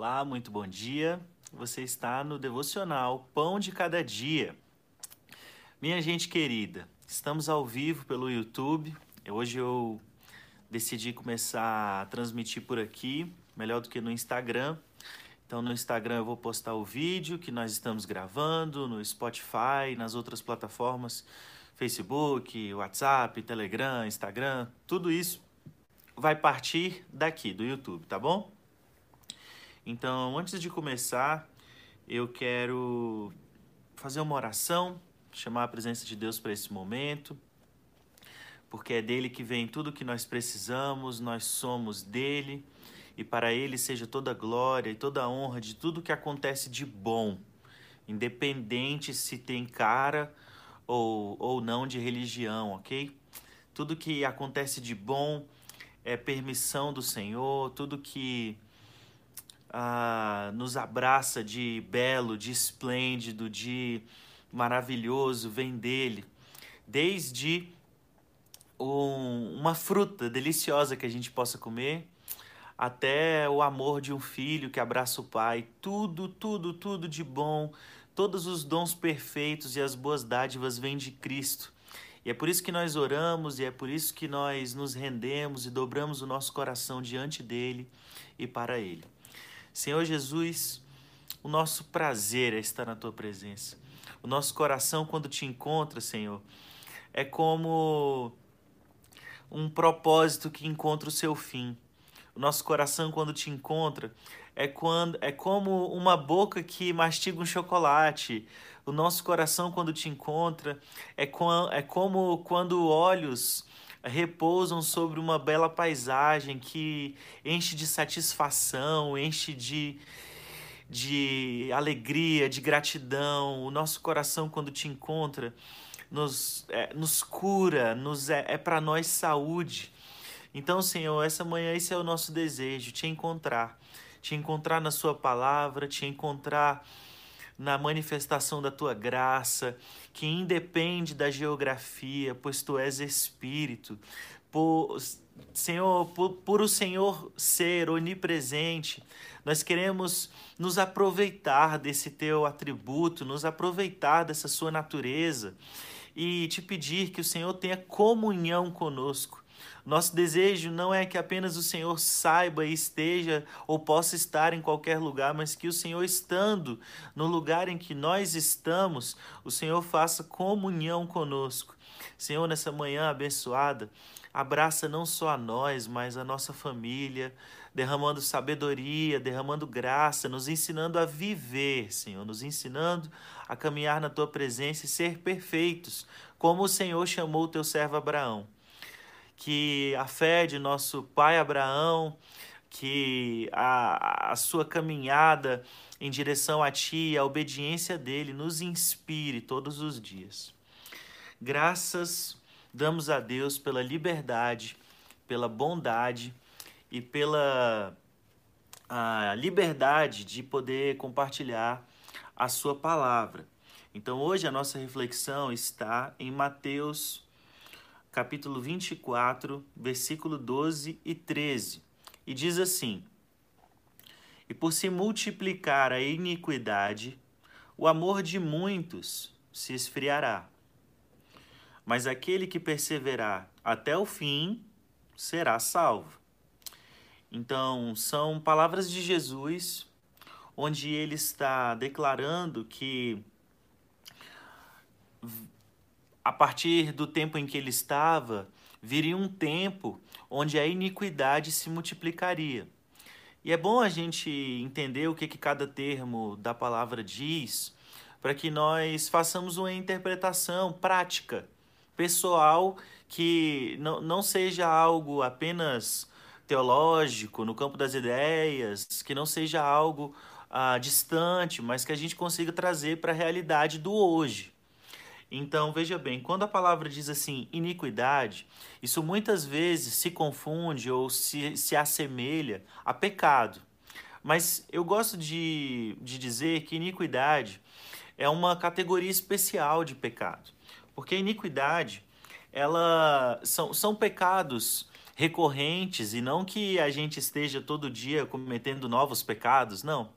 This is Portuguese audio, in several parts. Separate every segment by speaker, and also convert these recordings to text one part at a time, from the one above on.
Speaker 1: Olá, muito bom dia. Você está no devocional Pão de Cada Dia. Minha gente querida, estamos ao vivo pelo YouTube. Hoje eu decidi começar a transmitir por aqui, melhor do que no Instagram. Então no Instagram eu vou postar o vídeo que nós estamos gravando, no Spotify, nas outras plataformas, Facebook, WhatsApp, Telegram, Instagram, tudo isso vai partir daqui do YouTube, tá bom? Então, antes de começar, eu quero fazer uma oração, chamar a presença de Deus para esse momento, porque é dele que vem tudo que nós precisamos, nós somos dele, e para ele seja toda a glória e toda a honra de tudo que acontece de bom, independente se tem cara ou, ou não de religião, ok? Tudo que acontece de bom é permissão do Senhor, tudo que ah, nos abraça de belo, de esplêndido, de maravilhoso, vem dele. Desde um, uma fruta deliciosa que a gente possa comer, até o amor de um filho que abraça o pai, tudo, tudo, tudo de bom, todos os dons perfeitos e as boas dádivas vêm de Cristo. E é por isso que nós oramos e é por isso que nós nos rendemos e dobramos o nosso coração diante dele e para ele. Senhor Jesus, o nosso prazer é estar na tua presença. O nosso coração, quando te encontra, Senhor, é como um propósito que encontra o seu fim. O nosso coração, quando te encontra, é, quando, é como uma boca que mastiga um chocolate. O nosso coração, quando te encontra, é, com, é como quando olhos repousam sobre uma bela paisagem que enche de satisfação, enche de, de alegria, de gratidão. O nosso coração, quando te encontra, nos, é, nos cura, nos é, é para nós saúde. Então, Senhor, essa manhã esse é o nosso desejo, te encontrar. Te encontrar na Sua palavra, te encontrar na manifestação da tua graça, que independe da geografia, pois tu és Espírito. Por, Senhor, por, por o Senhor ser onipresente, nós queremos nos aproveitar desse teu atributo, nos aproveitar dessa sua natureza e te pedir que o Senhor tenha comunhão conosco nosso desejo não é que apenas o Senhor saiba e esteja ou possa estar em qualquer lugar, mas que o Senhor, estando no lugar em que nós estamos, o Senhor faça comunhão conosco. Senhor, nessa manhã abençoada, abraça não só a nós, mas a nossa família, derramando sabedoria, derramando graça, nos ensinando a viver, Senhor, nos ensinando a caminhar na tua presença e ser perfeitos, como o Senhor chamou o teu servo Abraão que a fé de nosso pai Abraão, que a, a sua caminhada em direção a Ti, a obediência dele, nos inspire todos os dias. Graças damos a Deus pela liberdade, pela bondade e pela a liberdade de poder compartilhar a Sua palavra. Então, hoje a nossa reflexão está em Mateus capítulo 24, versículo 12 e 13. E diz assim: E por se multiplicar a iniquidade, o amor de muitos se esfriará. Mas aquele que perseverar até o fim será salvo. Então, são palavras de Jesus, onde ele está declarando que a partir do tempo em que ele estava, viria um tempo onde a iniquidade se multiplicaria. E é bom a gente entender o que, que cada termo da palavra diz, para que nós façamos uma interpretação prática, pessoal, que não, não seja algo apenas teológico, no campo das ideias, que não seja algo ah, distante, mas que a gente consiga trazer para a realidade do hoje. Então, veja bem, quando a palavra diz assim, iniquidade, isso muitas vezes se confunde ou se, se assemelha a pecado. Mas eu gosto de, de dizer que iniquidade é uma categoria especial de pecado. Porque a iniquidade, ela são, são pecados recorrentes e não que a gente esteja todo dia cometendo novos pecados, não.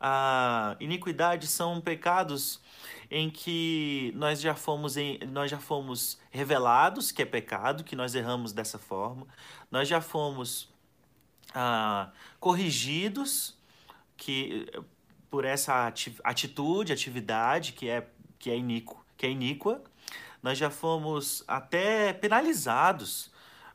Speaker 1: A iniquidade são pecados em que nós já fomos em, nós já fomos revelados que é pecado, que nós erramos dessa forma, nós já fomos ah, corrigidos que por essa atitude, atividade que é que é iníquo, que é iníqua, nós já fomos até penalizados,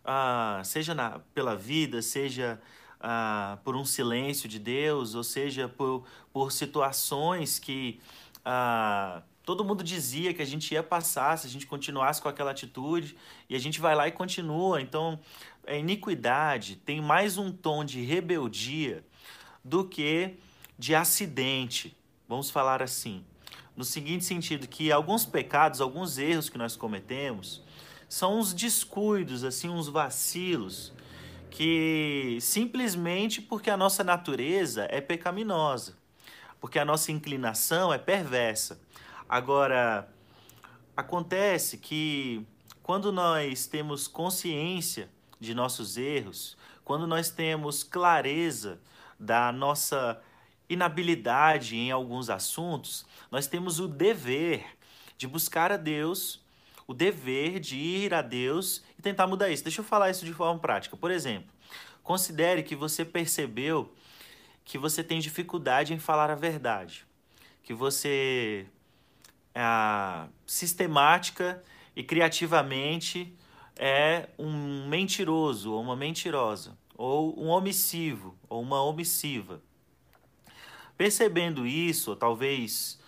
Speaker 1: ah, seja na, pela vida, seja ah, por um silêncio de Deus, ou seja por, por situações que ah, todo mundo dizia que a gente ia passar se a gente continuasse com aquela atitude, e a gente vai lá e continua. Então, a iniquidade tem mais um tom de rebeldia do que de acidente, vamos falar assim. No seguinte sentido, que alguns pecados, alguns erros que nós cometemos, são uns descuidos, assim, uns vacilos, que simplesmente porque a nossa natureza é pecaminosa, porque a nossa inclinação é perversa. Agora, acontece que quando nós temos consciência de nossos erros, quando nós temos clareza da nossa inabilidade em alguns assuntos, nós temos o dever de buscar a Deus, o dever de ir a Deus e tentar mudar isso. Deixa eu falar isso de forma prática. Por exemplo, considere que você percebeu que você tem dificuldade em falar a verdade, que você é, sistemática e criativamente é um mentiroso ou uma mentirosa, ou um omissivo ou uma omissiva. Percebendo isso, talvez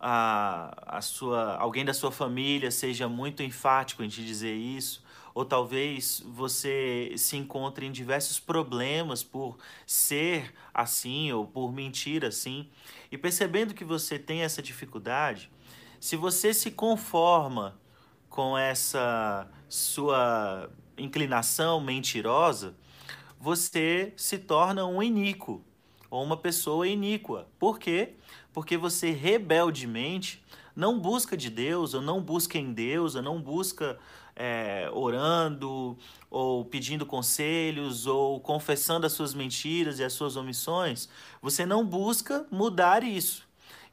Speaker 1: a, a sua, alguém da sua família seja muito enfático em te dizer isso, ou talvez você se encontre em diversos problemas por ser assim ou por mentir assim, e percebendo que você tem essa dificuldade, se você se conforma com essa sua inclinação mentirosa, você se torna um iníquo ou uma pessoa iníqua. Por quê? Porque você rebeldemente não busca de Deus, ou não busca em Deus, ou não busca é, orando, ou pedindo conselhos, ou confessando as suas mentiras e as suas omissões. Você não busca mudar isso.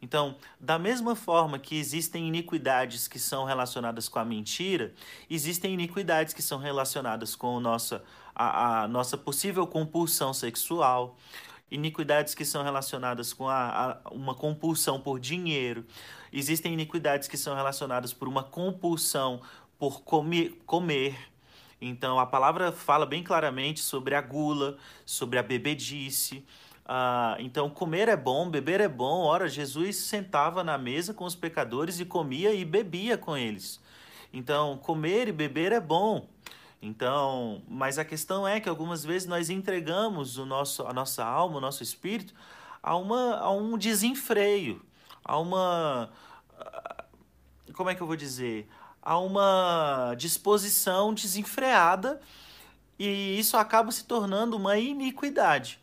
Speaker 1: Então, da mesma forma que existem iniquidades que são relacionadas com a mentira, existem iniquidades que são relacionadas com a nossa, a, a nossa possível compulsão sexual, iniquidades que são relacionadas com a, a, uma compulsão por dinheiro, existem iniquidades que são relacionadas por uma compulsão por comer, comer. Então a palavra fala bem claramente sobre a gula, sobre a bebedice. Ah, então comer é bom, beber é bom. Ora, Jesus sentava na mesa com os pecadores e comia e bebia com eles. Então comer e beber é bom. Então, mas a questão é que algumas vezes nós entregamos o nosso, a nossa alma, o nosso espírito a, uma, a um desenfreio, a uma. Como é que eu vou dizer? A uma disposição desenfreada e isso acaba se tornando uma iniquidade.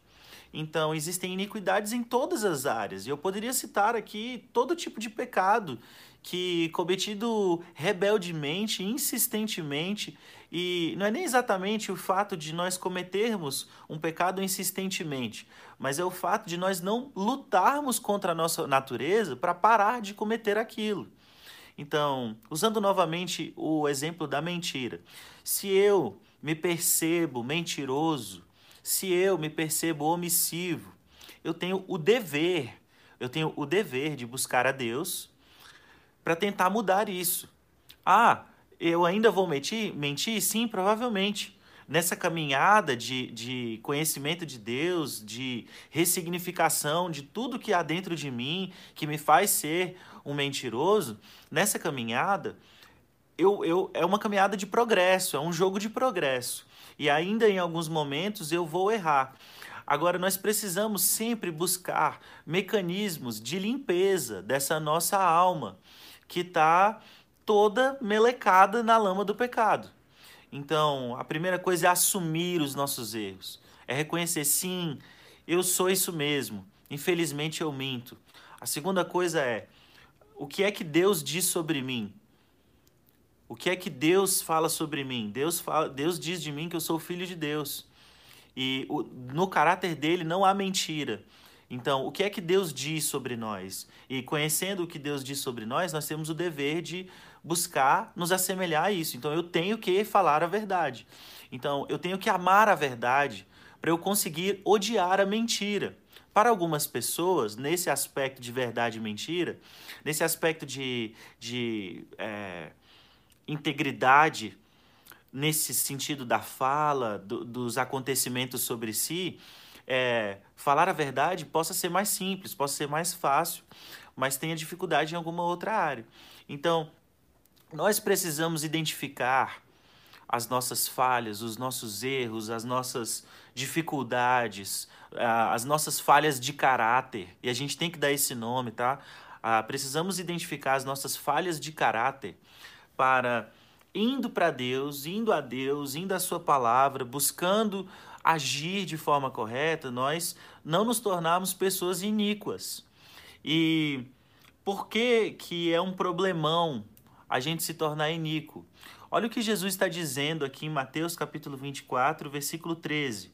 Speaker 1: Então, existem iniquidades em todas as áreas. E eu poderia citar aqui todo tipo de pecado que cometido rebeldemente, insistentemente, e não é nem exatamente o fato de nós cometermos um pecado insistentemente, mas é o fato de nós não lutarmos contra a nossa natureza para parar de cometer aquilo. Então, usando novamente o exemplo da mentira, se eu me percebo mentiroso, se eu me percebo omissivo, eu tenho o dever, eu tenho o dever de buscar a Deus para tentar mudar isso. Ah, eu ainda vou mentir? Mentir? Sim, provavelmente. Nessa caminhada de, de conhecimento de Deus, de ressignificação de tudo que há dentro de mim, que me faz ser um mentiroso, nessa caminhada, eu, eu, é uma caminhada de progresso, é um jogo de progresso. E ainda em alguns momentos eu vou errar. Agora, nós precisamos sempre buscar mecanismos de limpeza dessa nossa alma que está toda melecada na lama do pecado. Então, a primeira coisa é assumir os nossos erros, é reconhecer, sim, eu sou isso mesmo, infelizmente eu minto. A segunda coisa é, o que é que Deus diz sobre mim? O que é que Deus fala sobre mim? Deus, fala, Deus diz de mim que eu sou filho de Deus. E o, no caráter dele não há mentira. Então, o que é que Deus diz sobre nós? E conhecendo o que Deus diz sobre nós, nós temos o dever de buscar nos assemelhar a isso. Então, eu tenho que falar a verdade. Então, eu tenho que amar a verdade para eu conseguir odiar a mentira. Para algumas pessoas, nesse aspecto de verdade e mentira, nesse aspecto de, de é, integridade, nesse sentido da fala, do, dos acontecimentos sobre si, é, falar a verdade possa ser mais simples, possa ser mais fácil, mas tenha dificuldade em alguma outra área. Então, nós precisamos identificar as nossas falhas, os nossos erros, as nossas dificuldades, as nossas falhas de caráter. E a gente tem que dar esse nome, tá? Ah, precisamos identificar as nossas falhas de caráter para indo para Deus, indo a Deus, indo à Sua palavra, buscando agir de forma correta, nós não nos tornarmos pessoas iníquas. E por que, que é um problemão a gente se tornar iníquo? Olha o que Jesus está dizendo aqui em Mateus capítulo 24, versículo 13.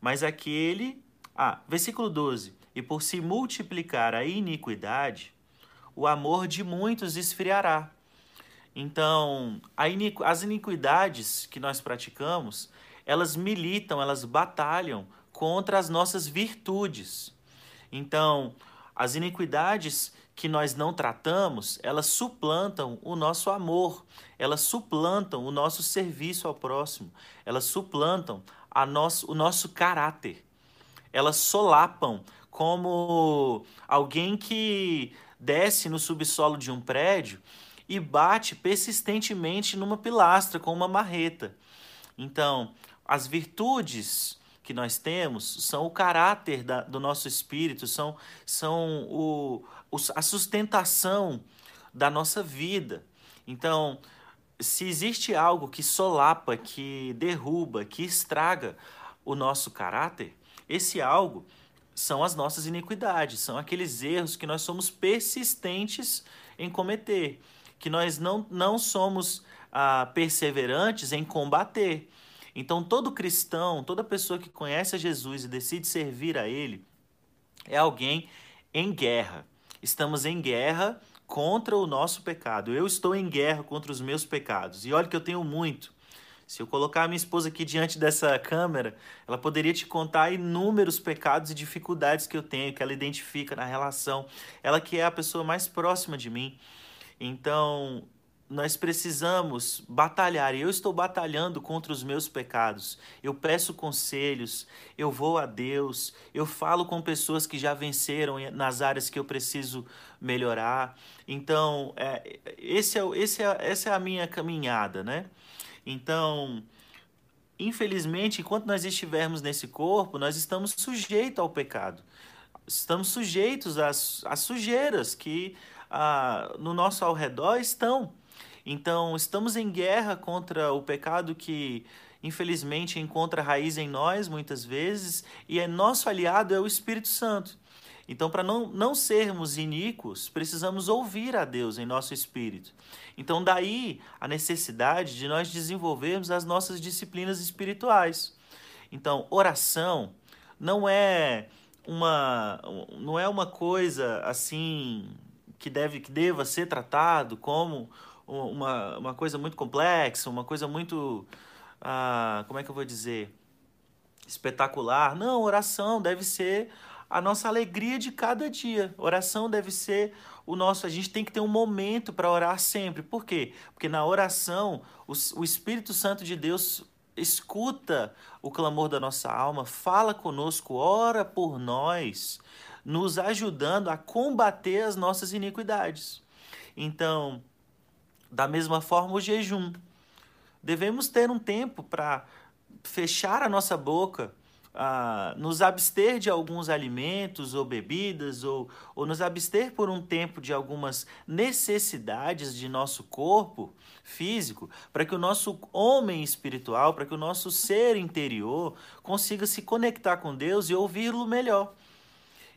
Speaker 1: Mas aquele. Ah, versículo 12. E por se multiplicar a iniquidade, o amor de muitos esfriará. Então, iniqu... as iniquidades que nós praticamos, elas militam, elas batalham contra as nossas virtudes. Então, as iniquidades que nós não tratamos, elas suplantam o nosso amor, elas suplantam o nosso serviço ao próximo, elas suplantam a nosso, o nosso caráter. Elas solapam como alguém que desce no subsolo de um prédio e bate persistentemente numa pilastra com uma marreta. Então, as virtudes que nós temos são o caráter da, do nosso espírito, são, são o, o, a sustentação da nossa vida. Então, se existe algo que solapa, que derruba, que estraga o nosso caráter, esse algo são as nossas iniquidades, são aqueles erros que nós somos persistentes em cometer, que nós não, não somos ah, perseverantes em combater. Então, todo cristão, toda pessoa que conhece a Jesus e decide servir a Ele, é alguém em guerra. Estamos em guerra contra o nosso pecado. Eu estou em guerra contra os meus pecados. E olha que eu tenho muito. Se eu colocar a minha esposa aqui diante dessa câmera, ela poderia te contar inúmeros pecados e dificuldades que eu tenho, que ela identifica na relação. Ela que é a pessoa mais próxima de mim. Então, nós precisamos batalhar, eu estou batalhando contra os meus pecados. Eu peço conselhos, eu vou a Deus, eu falo com pessoas que já venceram nas áreas que eu preciso melhorar. Então, é, esse é, esse é, essa é a minha caminhada, né? Então, infelizmente, enquanto nós estivermos nesse corpo, nós estamos sujeitos ao pecado. Estamos sujeitos às, às sujeiras que ah, no nosso ao redor estão. Então, estamos em guerra contra o pecado que, infelizmente, encontra raiz em nós muitas vezes, e é nosso aliado é o Espírito Santo. Então, para não, não sermos iníquos, precisamos ouvir a Deus em nosso espírito. Então, daí a necessidade de nós desenvolvermos as nossas disciplinas espirituais. Então, oração não é uma, não é uma coisa assim que deve que deva ser tratado como uma, uma coisa muito complexa, uma coisa muito. Ah, como é que eu vou dizer? Espetacular. Não, oração deve ser a nossa alegria de cada dia. Oração deve ser o nosso. A gente tem que ter um momento para orar sempre. Por quê? Porque na oração, o, o Espírito Santo de Deus escuta o clamor da nossa alma, fala conosco, ora por nós, nos ajudando a combater as nossas iniquidades. Então, da mesma forma, o jejum. Devemos ter um tempo para fechar a nossa boca, uh, nos abster de alguns alimentos ou bebidas, ou, ou nos abster por um tempo de algumas necessidades de nosso corpo físico, para que o nosso homem espiritual, para que o nosso ser interior consiga se conectar com Deus e ouvi-lo melhor.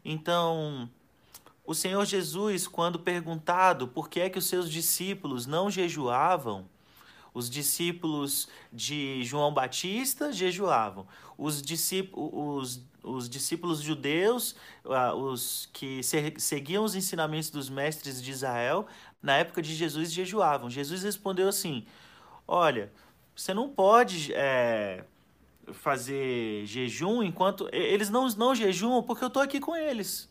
Speaker 1: Então, o Senhor Jesus, quando perguntado por que é que os seus discípulos não jejuavam, Os discípulos de João Batista jejuavam. Os, discípulos, os, os discípulos judeus, ah, os que seguiam os ensinamentos dos mestres de Israel, na época de Jesus jejuavam. Jesus respondeu assim: Olha, você não pode é, fazer jejum enquanto. Eles não, não jejuam porque eu estou aqui com eles.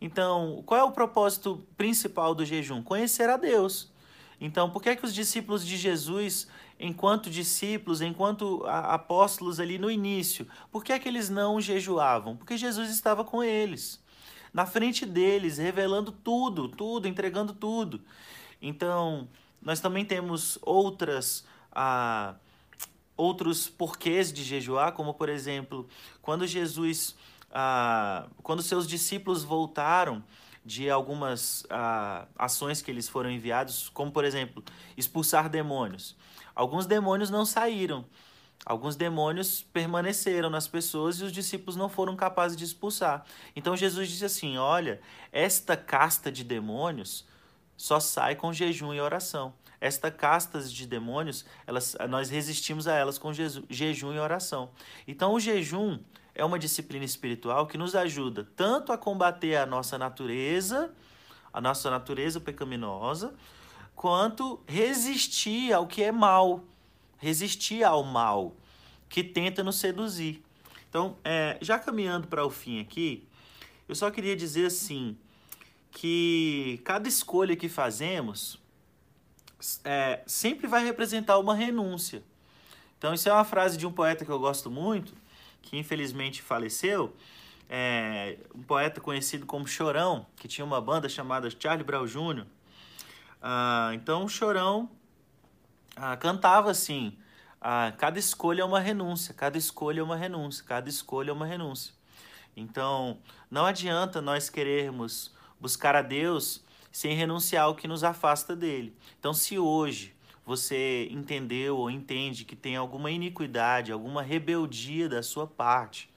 Speaker 1: Então, qual é o propósito principal do jejum? Conhecer a Deus. Então, por que, é que os discípulos de Jesus, enquanto discípulos, enquanto apóstolos ali no início, por que, é que eles não jejuavam? Porque Jesus estava com eles, na frente deles, revelando tudo, tudo, entregando tudo. Então, nós também temos outras. Ah, outros porquês de jejuar, como por exemplo, quando Jesus ah, quando seus discípulos voltaram de algumas ah, ações que eles foram enviados, como por exemplo, expulsar demônios. Alguns demônios não saíram, alguns demônios permaneceram nas pessoas e os discípulos não foram capazes de expulsar. Então Jesus disse assim: Olha, esta casta de demônios só sai com jejum e oração. Esta casta de demônios, elas, nós resistimos a elas com jejum e oração. Então, o jejum é uma disciplina espiritual que nos ajuda tanto a combater a nossa natureza, a nossa natureza pecaminosa, quanto resistir ao que é mal, resistir ao mal que tenta nos seduzir. Então, é, já caminhando para o fim aqui, eu só queria dizer assim que cada escolha que fazemos é, sempre vai representar uma renúncia. Então, isso é uma frase de um poeta que eu gosto muito, que infelizmente faleceu, é, um poeta conhecido como Chorão, que tinha uma banda chamada Charlie Brown Jr. Ah, então, Chorão ah, cantava assim: ah, cada escolha é uma renúncia, cada escolha é uma renúncia, cada escolha é uma renúncia. Então, não adianta nós querermos buscar a Deus sem renunciar ao que nos afasta dele. Então, se hoje você entendeu ou entende que tem alguma iniquidade, alguma rebeldia da sua parte,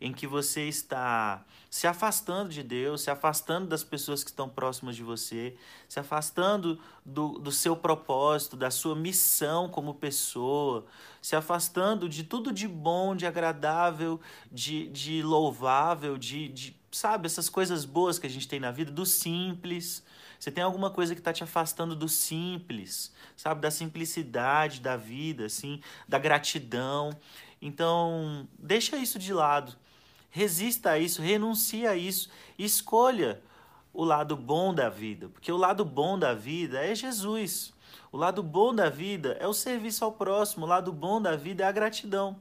Speaker 1: em que você está se afastando de Deus, se afastando das pessoas que estão próximas de você, se afastando do, do seu propósito, da sua missão como pessoa, se afastando de tudo de bom, de agradável, de, de louvável, de, de, sabe, essas coisas boas que a gente tem na vida, do simples. Você tem alguma coisa que está te afastando do simples, sabe? Da simplicidade da vida, assim, da gratidão. Então, deixa isso de lado. Resista a isso, renuncie a isso, escolha o lado bom da vida, porque o lado bom da vida é Jesus. O lado bom da vida é o serviço ao próximo, o lado bom da vida é a gratidão.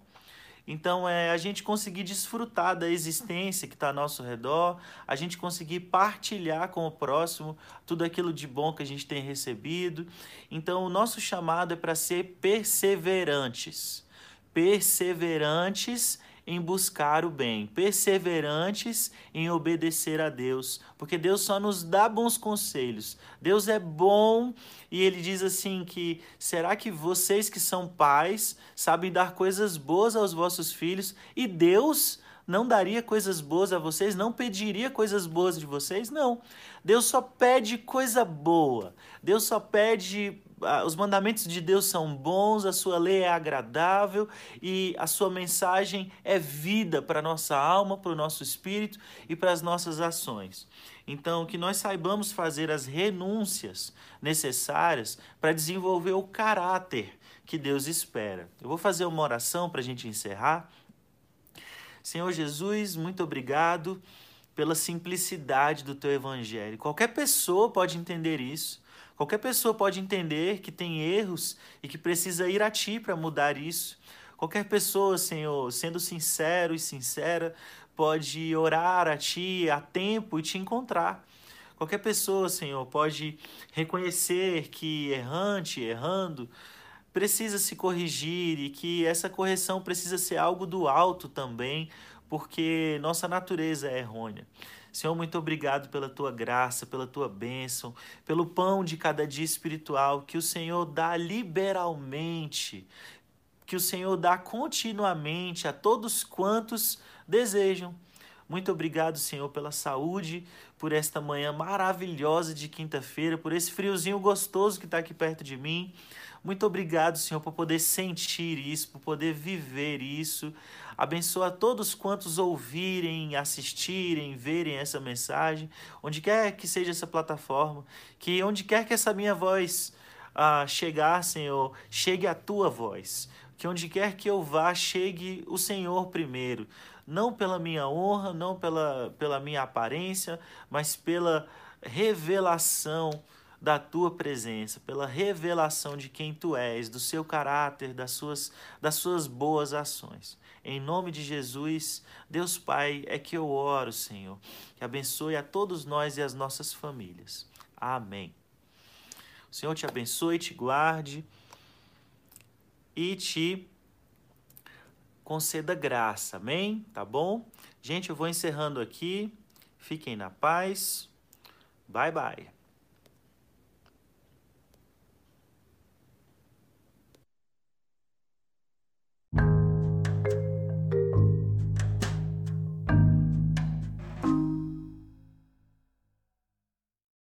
Speaker 1: Então, é a gente conseguir desfrutar da existência que está ao nosso redor, a gente conseguir partilhar com o próximo tudo aquilo de bom que a gente tem recebido. Então, o nosso chamado é para ser perseverantes. Perseverantes em buscar o bem, perseverantes em obedecer a Deus, porque Deus só nos dá bons conselhos. Deus é bom e ele diz assim que será que vocês que são pais sabem dar coisas boas aos vossos filhos e Deus não daria coisas boas a vocês, não pediria coisas boas de vocês? Não. Deus só pede coisa boa. Deus só pede os mandamentos de Deus são bons, a sua lei é agradável e a sua mensagem é vida para a nossa alma, para o nosso espírito e para as nossas ações. Então, que nós saibamos fazer as renúncias necessárias para desenvolver o caráter que Deus espera. Eu vou fazer uma oração para a gente encerrar. Senhor Jesus, muito obrigado pela simplicidade do teu evangelho. Qualquer pessoa pode entender isso. Qualquer pessoa pode entender que tem erros e que precisa ir a Ti para mudar isso. Qualquer pessoa, Senhor, sendo sincero e sincera, pode orar a Ti a tempo e te encontrar. Qualquer pessoa, Senhor, pode reconhecer que errante, errando, precisa se corrigir e que essa correção precisa ser algo do alto também, porque nossa natureza é errônea. Senhor, muito obrigado pela tua graça, pela tua bênção, pelo pão de cada dia espiritual que o Senhor dá liberalmente, que o Senhor dá continuamente a todos quantos desejam. Muito obrigado, Senhor, pela saúde, por esta manhã maravilhosa de quinta-feira, por esse friozinho gostoso que está aqui perto de mim. Muito obrigado, Senhor, por poder sentir isso, por poder viver isso. Abençoa todos quantos ouvirem, assistirem, verem essa mensagem, onde quer que seja essa plataforma, que onde quer que essa minha voz ah, chegar, Senhor, chegue a tua voz. Que onde quer que eu vá, chegue o Senhor primeiro. Não pela minha honra, não pela, pela minha aparência, mas pela revelação da tua presença, pela revelação de quem tu és, do seu caráter, das suas, das suas boas ações. Em nome de Jesus, Deus Pai, é que eu oro, Senhor, que abençoe a todos nós e as nossas famílias. Amém. O Senhor te abençoe, te guarde e te conceda graça. Amém? Tá bom? Gente, eu vou encerrando aqui. Fiquem na paz. Bye bye.